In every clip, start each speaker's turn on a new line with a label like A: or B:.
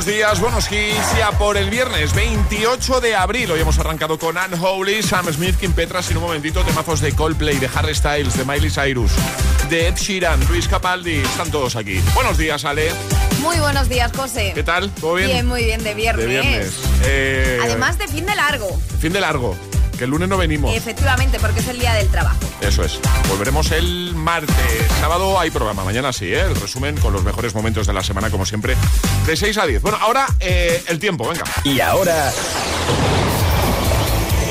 A: Buenos días, buenos hits. Ya por el viernes 28 de abril. Hoy hemos arrancado con Unholy, Sam Smith, Kim Petras y en un momentito temazos de Coldplay, de Harry Styles, de Miley Cyrus, de Ed Sheeran, Luis Capaldi. Están todos aquí. Buenos días, Ale.
B: Muy buenos días, José.
A: ¿Qué tal? ¿Todo bien?
B: Bien, muy bien, de viernes.
A: De viernes. Eh,
B: Además de fin de largo.
A: Fin de largo. Que el lunes no venimos.
B: Efectivamente, porque es el día del trabajo.
A: Eso es. Volveremos el martes. Sábado hay programa. Mañana sí, ¿eh? El resumen con los mejores momentos de la semana, como siempre, de 6 a 10. Bueno, ahora eh, el tiempo, venga.
C: Y ahora.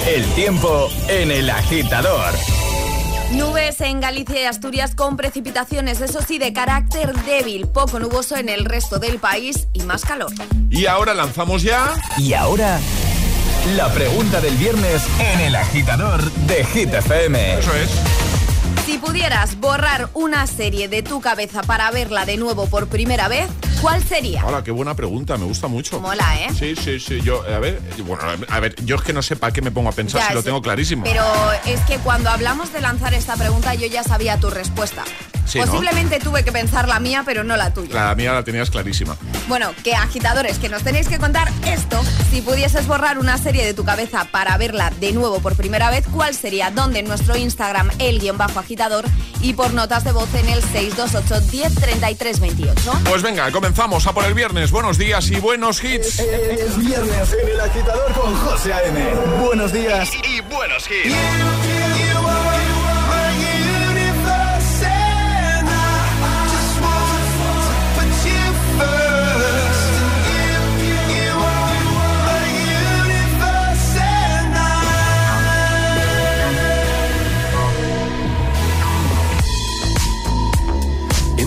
C: El tiempo en el agitador.
B: Nubes en Galicia y Asturias con precipitaciones, eso sí, de carácter débil, poco nuboso en el resto del país y más calor.
A: Y ahora lanzamos ya.
C: Y ahora. La pregunta del viernes en el agitador de Hit FM.
A: Eso es.
B: Si pudieras borrar una serie de tu cabeza para verla de nuevo por primera vez, ¿cuál sería?
A: Hola, qué buena pregunta, me gusta mucho.
B: Mola, ¿eh?
A: Sí, sí, sí. Yo, a ver, bueno, a ver, yo es que no sé para qué me pongo a pensar
B: Ya,
A: si lo
B: sí.
A: tengo clarísimo.
B: Pero es que cuando hablamos de lanzar esta pregunta yo ya sabía tu respuesta.
A: Sí, ¿no?
B: Posiblemente tuve que pensar la mía, pero no la tuya.
A: La mía la tenías clarísima.
B: Bueno, que agitadores, que nos tenéis que contar esto. Si pudieses borrar una serie de tu cabeza para verla de nuevo por primera vez, ¿cuál sería? ¿Dónde? En nuestro Instagram, el guion bajo agitador, y por notas de voz en el 628 10 33 28.
A: Pues venga, comenzamos a por el viernes. Buenos días y buenos hits.
D: Es viernes en el agitador con José A.M. Buenos días.
C: Y buenos hits.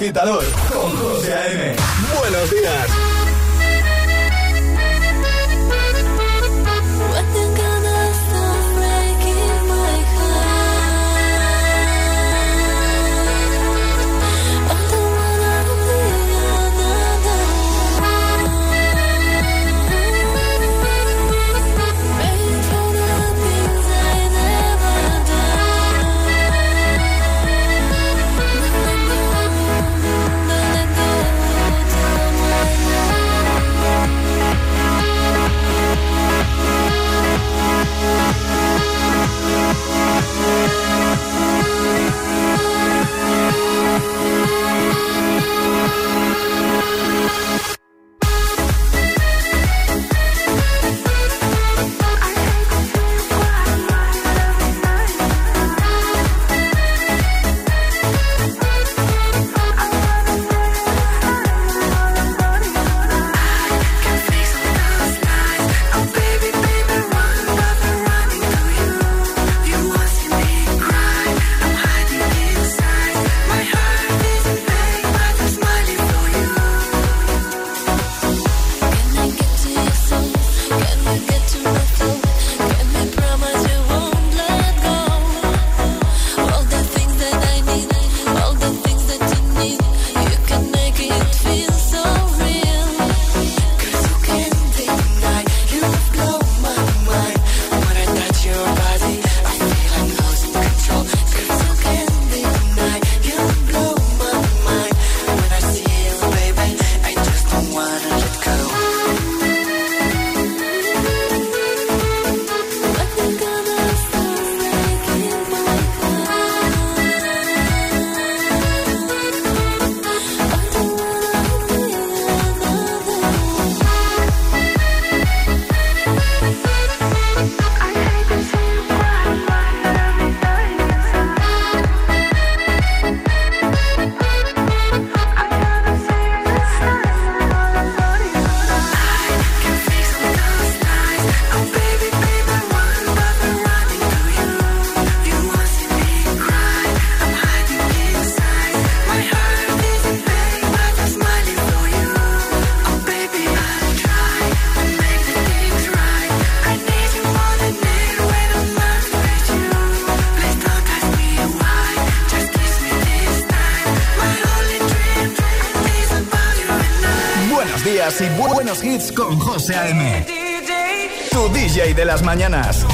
D: agitador con José A.M. Buenos días.
E: Tu DJ de las mañanas.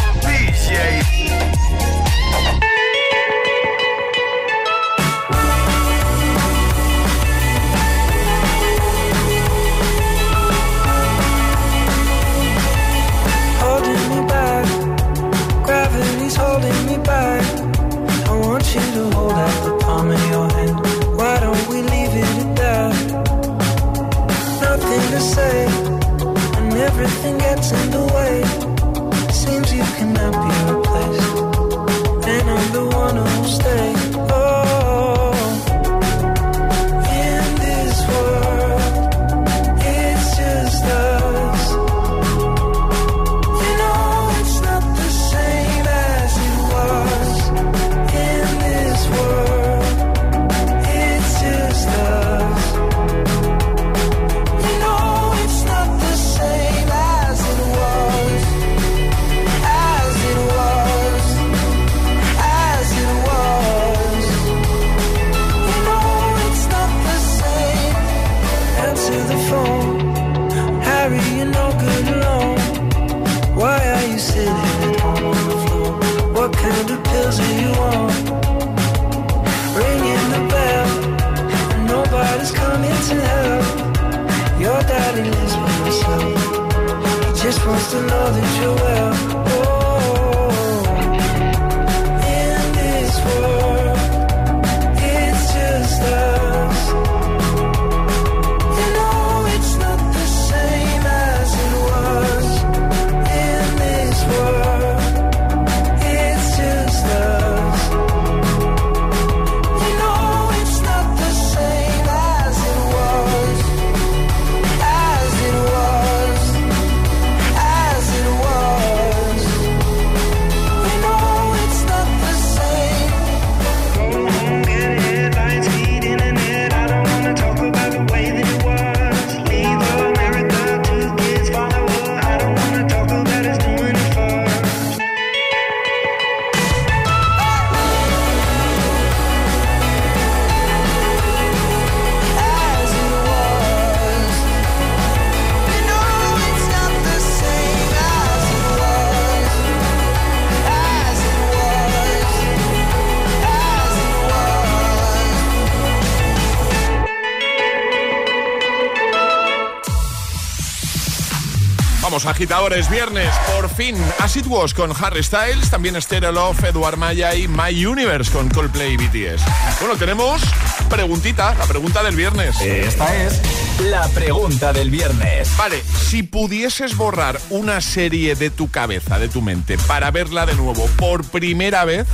A: Agitadores, viernes, por fin, As It Was con Harry Styles, también Stereo Love, Eduard Maya y My Universe con Coldplay y BTS. Bueno, tenemos preguntita, la pregunta del viernes.
E: Esta es la pregunta del viernes.
A: Vale, si pudieses borrar una serie de tu cabeza, de tu mente, para verla de nuevo por primera vez,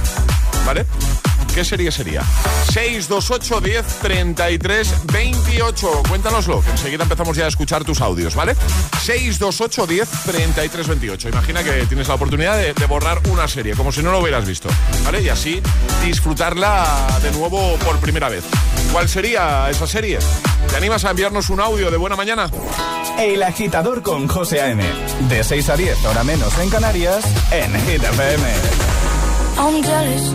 A: ¿vale? ¿Qué serie sería? 628 10 33 28. Cuéntanoslo, que enseguida empezamos ya a escuchar tus audios, ¿vale? 628 10 33 28. Imagina que tienes la oportunidad de, de borrar una serie, como si no lo hubieras visto, ¿vale? Y así disfrutarla de nuevo por primera vez. ¿Cuál sería esa serie? ¿Te animas a enviarnos un audio de buena mañana?
E: El agitador con José A.M. De 6 a 10, hora menos en Canarias, en Hit FM.
F: I'm jealous,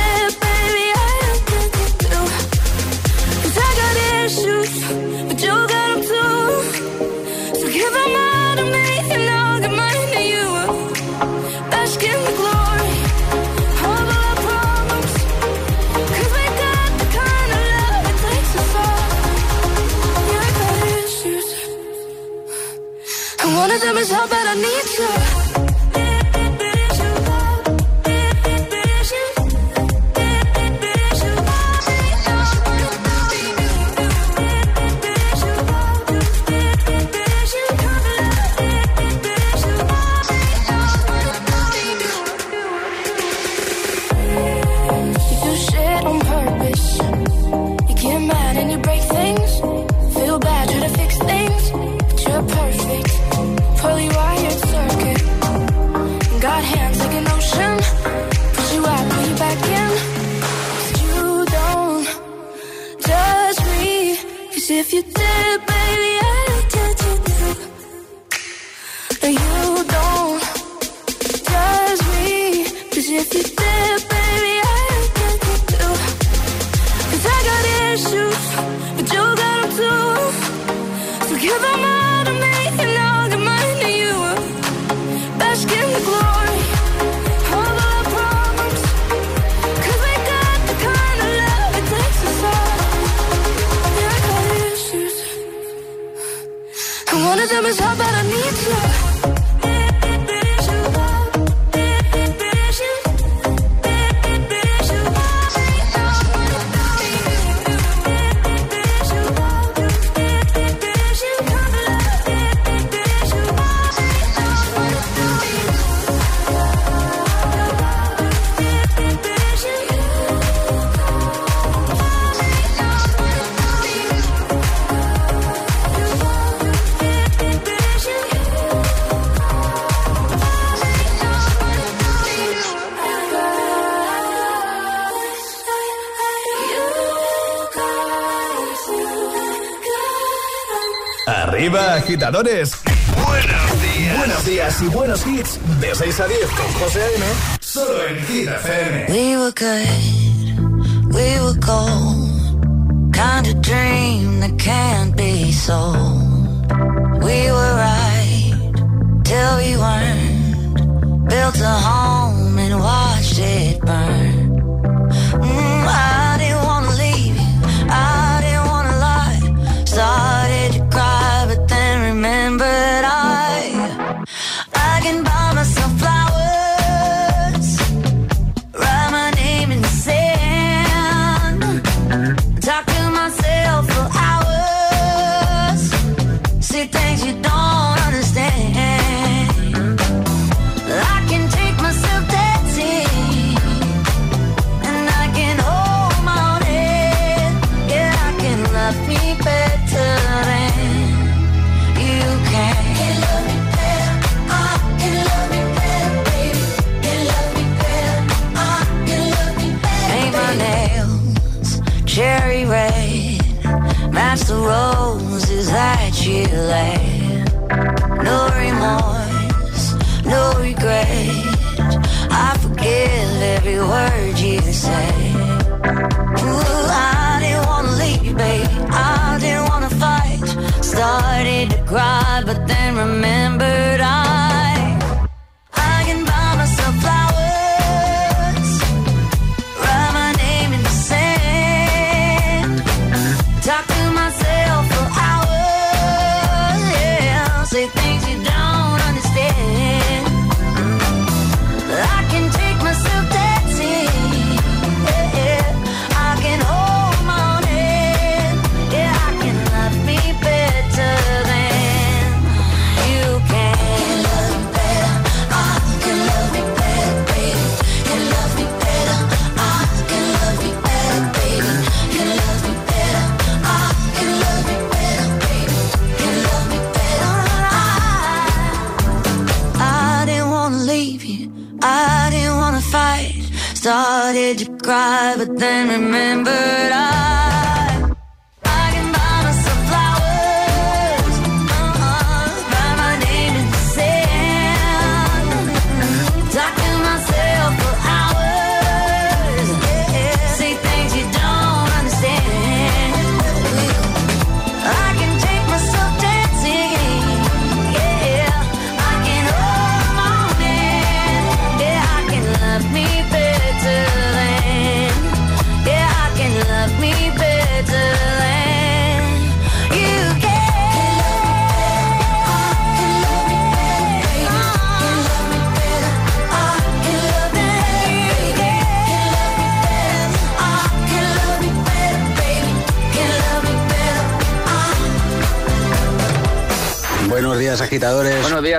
F: got issues, but you got them too. So give them all to me, and I'll give mine to you. Bask in the glory of our problems. 'Cause we got the kind of love that takes us all. Yeah, I got issues. And one of them is how bad I need you. You
C: ¡Arriba, agitadores! ¡Buenos días! Buenos días y buenos hits. De 6 a 10 con José A.M. Solo en Gita FM.
G: We were good, we were cold. Kind of dream that can't be sold. We were right till we weren't. Built a home and watched it burn. say.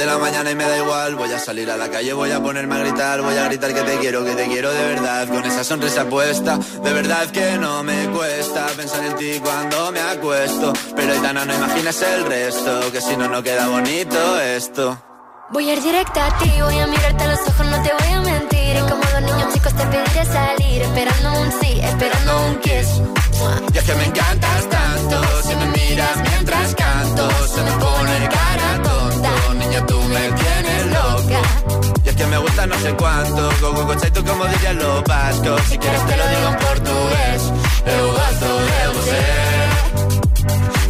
H: De la mañana y me da igual. Voy a salir a la calle, voy a ponerme a gritar. Voy a gritar que te quiero, que te quiero de verdad. Con esa sonrisa puesta, de verdad que no me cuesta pensar en ti cuando me acuesto. Pero Aitana, no imaginas el resto, que si no, no queda bonito esto.
I: Voy a ir directa a ti, voy a mirarte a los ojos, no te voy a mentir. Y como dos niños chicos te pediré salir, esperando un sí, esperando un kiss.
H: Y es que me encantas tanto, si me miras mientras canto, se me pone cara tú me tienes loca. Y es que me gusta no sé cuánto, go go go tú como dirían los vascos, si quieres te lo digo en portugués, eu gosto de.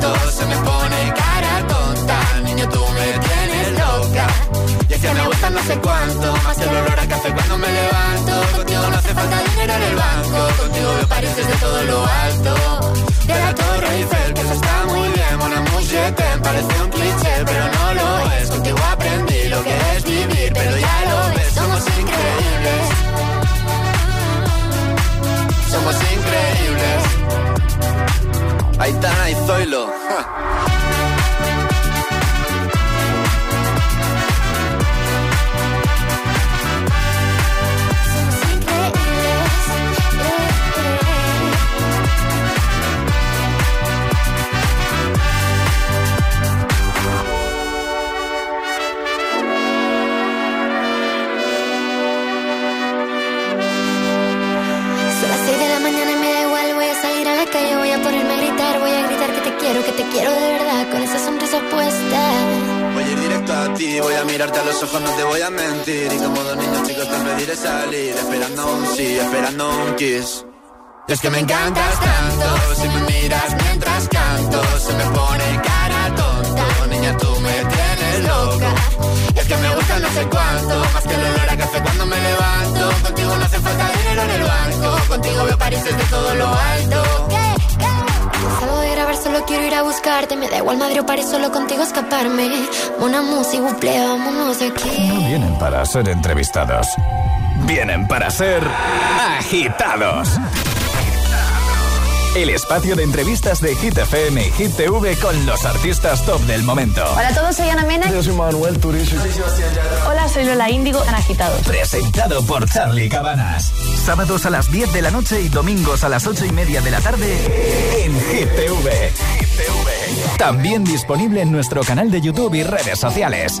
H: se me pone cara tonta, niño tú me tienes loca. Y es que me gusta no sé cuánto, más el olor a café cuando me levanto. Contigo no hace falta dinero en el banco, contigo veo París desde todo lo alto. De la Torre Eiffel, que eso está muy bien, mon amour, je t'aime, parece un cliché, pero no lo es. Contigo aprendí lo que es vivir, pero ya lo ves, somos increíbles. Somos increíbles. Aitana y Zoilo. ja. es que me encantas tanto, si me miras mientras canto, se me pone cara tonta, niña tú me tienes loca. Y es que me gusta no sé cuánto, más que el olor a café cuando me levanto. Contigo no hace falta dinero en el banco, contigo veo París desde todo lo alto.
I: Salgo de grabar, solo quiero ir a buscarte. Me da igual Madrid o París, solo contigo escaparme. Una música, buple, vámonos de aquí.
C: No vienen para ser entrevistados. Vienen para ser agitados. El espacio de entrevistas de Hit FM y Hit TV con los artistas top del momento.
J: Hola a todos, soy Ana Mena.
D: Yo soy Manuel Turizo.
J: Hola, soy Lola Índigo en Agitados.
C: Presentado por Charlie Cabanas. Sábados a las 10 de la noche y domingos a las 8 y media de la tarde en Hit TV. También disponible en nuestro canal de YouTube y redes sociales.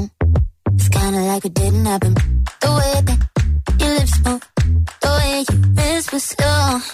G: Kinda like it didn't happen. The way that your lips move, the way you whisper slow.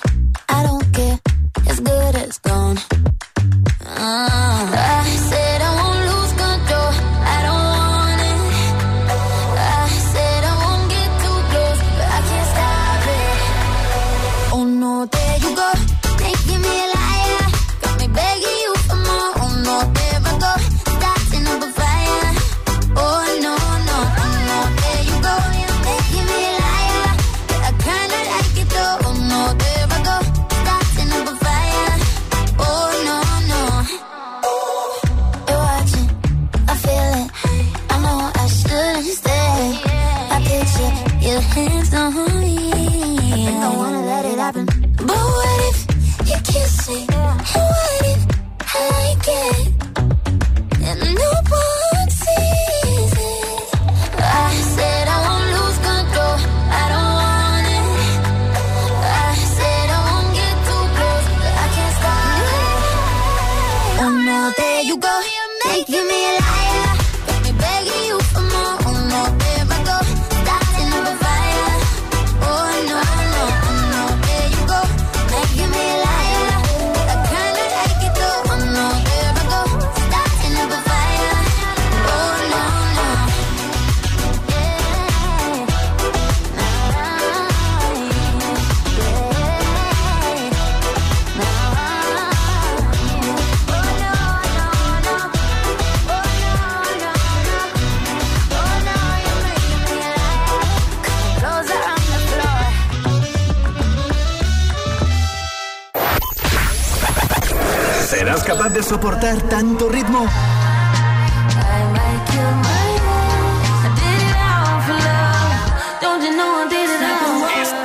K: capaz de soportar tanto ritmo?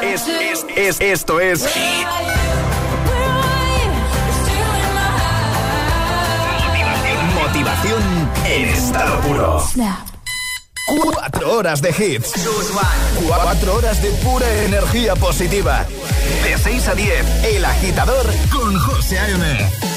K: Es, es, es, es, esto es. Motivación, motivación en estado puro. Cuatro horas de hits. Cuatro horas de pura energía positiva. De 6 a 10, El Agitador con José A.M.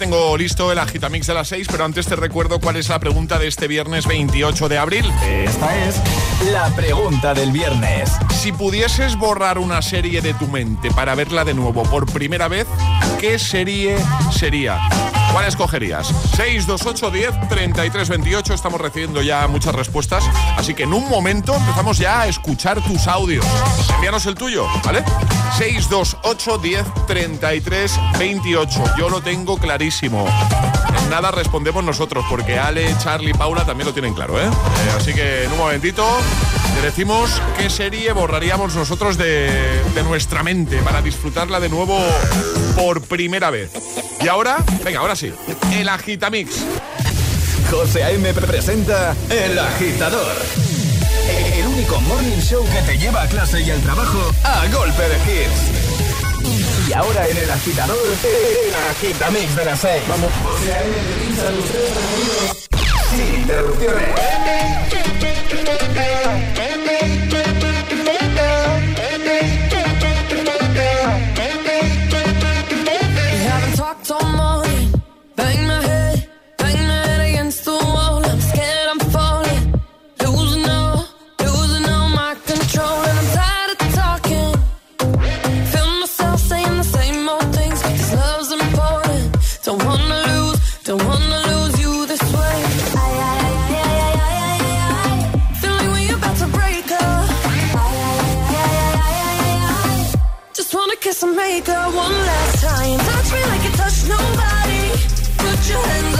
A: tengo listo el agitamix de las 6, pero antes te recuerdo cuál es la pregunta de este viernes 28 de abril.
K: Eh, esta es la pregunta del viernes.
A: Si pudieses borrar una serie de tu mente para verla de nuevo por primera vez, ¿qué serie sería? ¿Cuál escogerías? 628 10 33 28. Estamos recibiendo ya muchas respuestas. Así que en un momento empezamos ya a escuchar tus audios. Envíanos el tuyo, ¿vale? 628 10 33 28. Yo lo tengo clarísimo. En nada respondemos nosotros, porque Ale, Charlie, Paula también lo tienen claro, ¿eh? eh así que en un momentito decimos qué serie borraríamos nosotros de, nuestra mente para disfrutarla de nuevo por primera vez. Y ahora, venga, ahora sí, el Agitamix.
K: José Aime presenta El Agitador único morning show que te lleva a clase y al trabajo a golpe de hits. Y ahora en el agitador, el agitamix de las 6. Vamos. Sin interrupciones.
L: your hands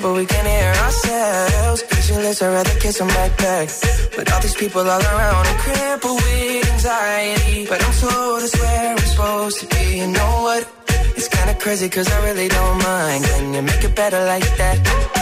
E: but we can hear ourselves. Pictureless, I'd rather kiss a backpack. With all these people all around, I'm crippled with anxiety. But I'm told it's where we're supposed to be. You know what? It's kinda crazy, cause I really don't mind. Can you make it better like that?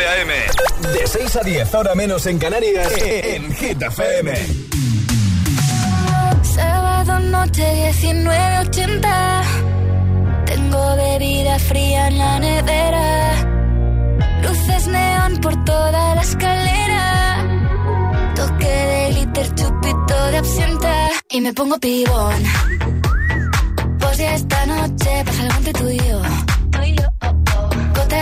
C: José A.M. De 6 a 10, ahora menos en Canarias, en Hit FM.
I: Sábado noche 19.80 Tengo bebida fría en la nevera Luces neón por toda la escalera Toque de liter, chupito de absenta Y me pongo pibón Pues ya esta noche pasa algo entre tú y yo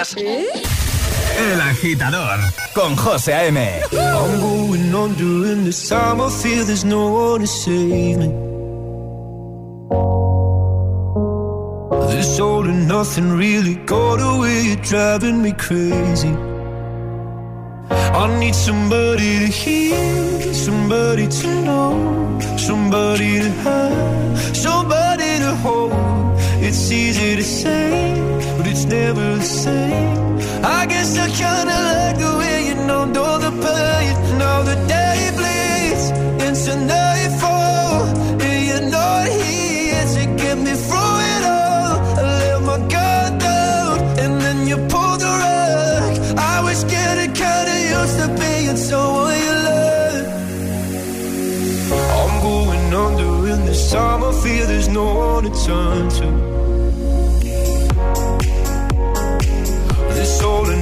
C: mañanas, El Agitador con José A.M.
M: I'm going on during this time. I feel there's no one to save me. This all and nothing really got away. You're driving me crazy. I need somebody to hear, somebody to know, somebody to have, somebody to hold. It's easy to say, but it's never the same. I guess I kinda like the way you know, know the pain. Now the day bleeds into nightfall, and you're not here to get me through it all. I let my guard down, and then you pulled the rug. I was getting kinda used to being someone you love. I'm going under in this time. I feel there's no one to turn to.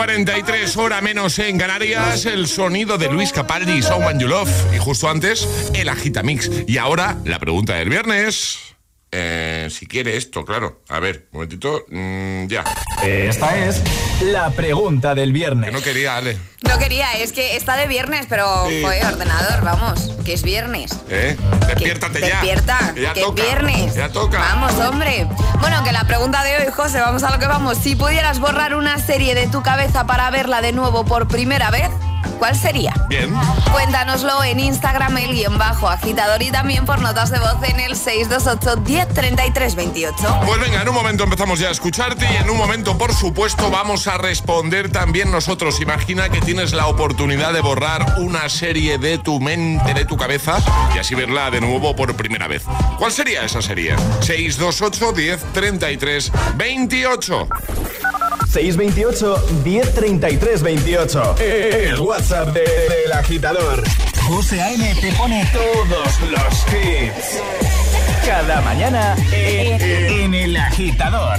A: 43, hora menos en Canarias, el sonido de Luis Capaldi, Someone You Love. Y justo antes, el Agitamix. Y ahora, la pregunta del viernes. Eh, si quiere esto, claro. A ver, un momentito. Mm, ya.
E: Esta es la pregunta del viernes.
A: Que no quería, Ale.
B: No quería, es que está de viernes, pero,
A: Sí.
B: joder, ordenador, vamos, que es viernes.
A: ¿Eh? Despiértate ya.
B: Despierta,
A: Que ya
B: que
A: toca.
B: es viernes.
A: Ya toca.
B: Vamos, hombre. Bueno, que la pregunta de hoy, José, vamos a lo que vamos. Si pudieras borrar una serie de tu cabeza para verla de nuevo por primera vez, ¿cuál sería?
A: Bien.
B: Cuéntanoslo en Instagram, el guion bajo agitador y también por notas de voz en el 628 1033 28.
A: Pues venga, en un momento empezamos ya a escucharte y en un momento, por supuesto, vamos a responder también nosotros. Imagina que tienes la oportunidad de borrar una serie de tu mente, de tu cabeza y así verla de nuevo por primera vez. ¿Cuál sería esa serie? 628 10 33 28.
C: 628 1033 28. El WhatsApp de- del agitador.
E: José A.M. te pone todos los hits. Cada mañana en, en el agitador.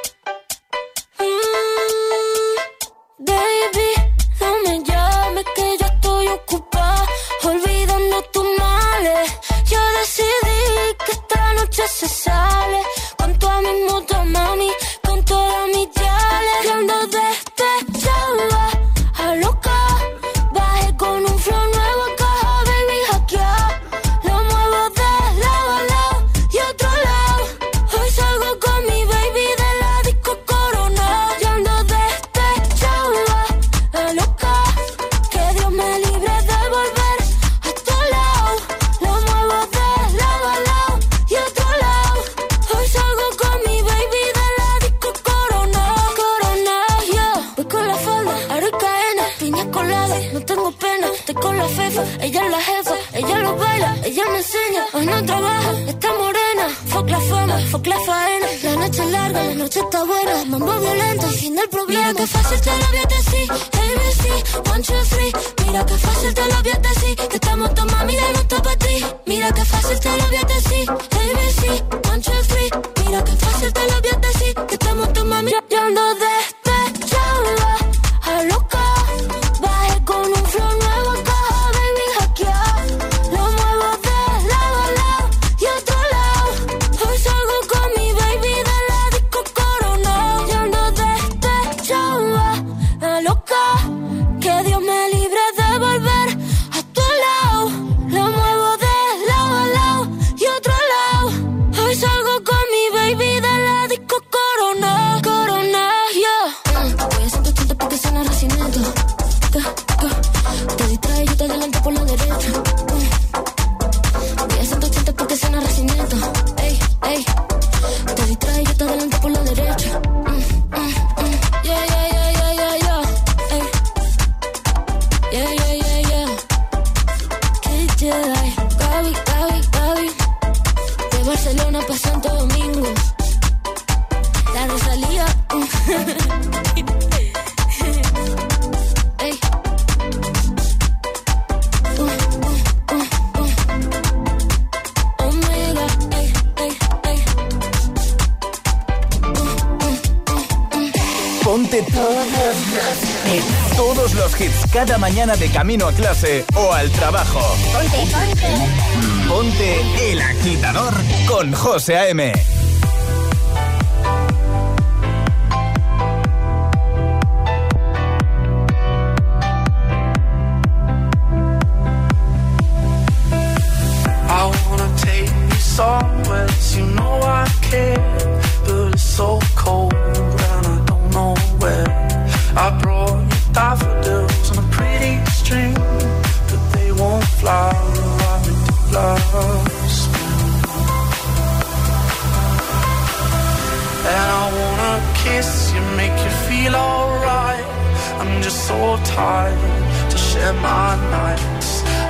F: de
N: camino a clase o al trabajo.
O: Ponte, ponte.
N: Ponte el agitador con José A.M.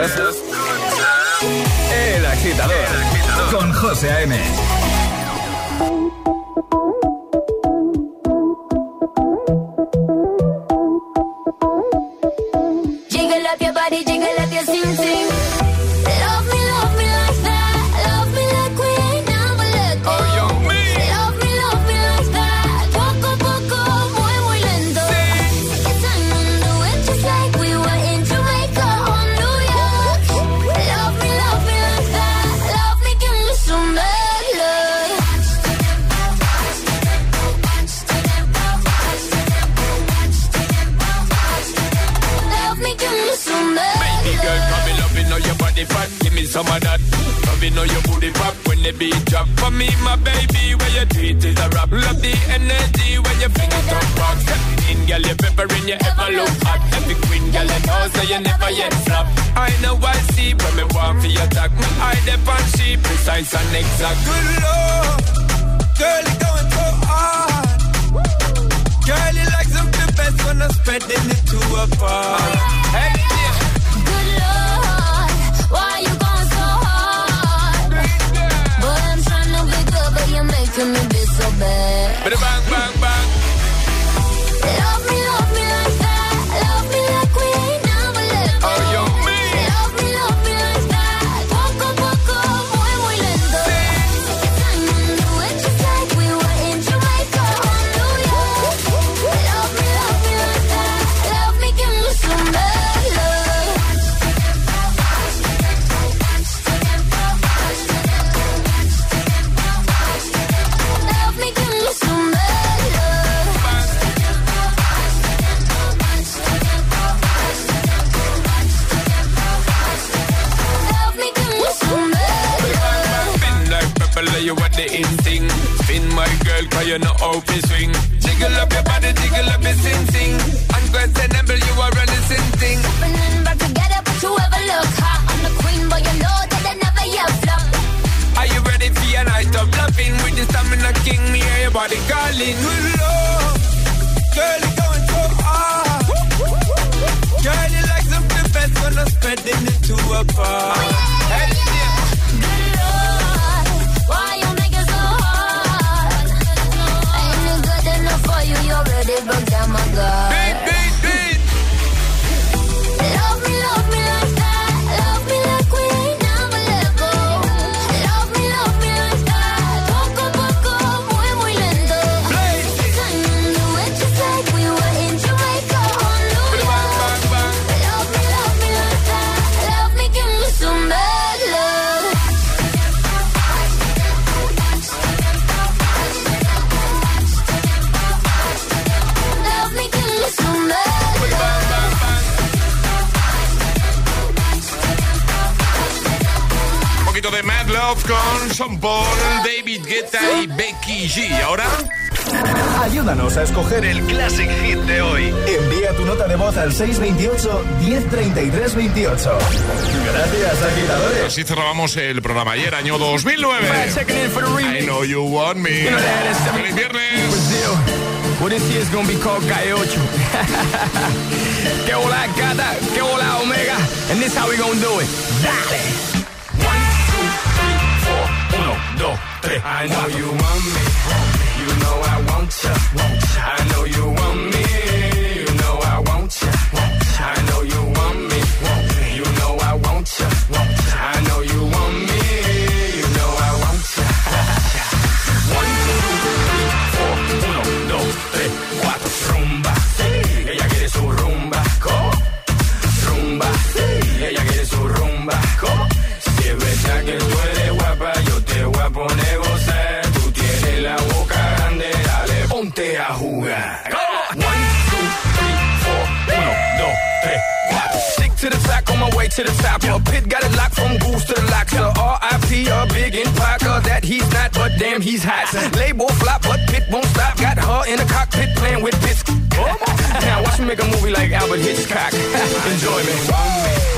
C: El
N: Agitador, El Agitador. con José A.M.
C: voz al 628-103328. Gracias, agitadores.
A: Así cerrábamos el programa ayer, año 2009. I know you want me. ¡Feliz viernes!
P: Well, this year's gonna be called Gaiocho. que hola gata, que hola omega. And this is how we gonna do it. Dale. One, two, three, four. Uno, dos, tres. I know you want me. You know I want ya. I know you want me. to the top. Yeah. Pit got it locked from goose to the lock. So R.I.P. a big in Parker that he's not, but damn he's hot. Label flop, but Pit won't stop. Got her in the cockpit playing with bits. now watch me make a movie like Albert Hitchcock. Enjoy me.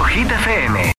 P: Hit FM.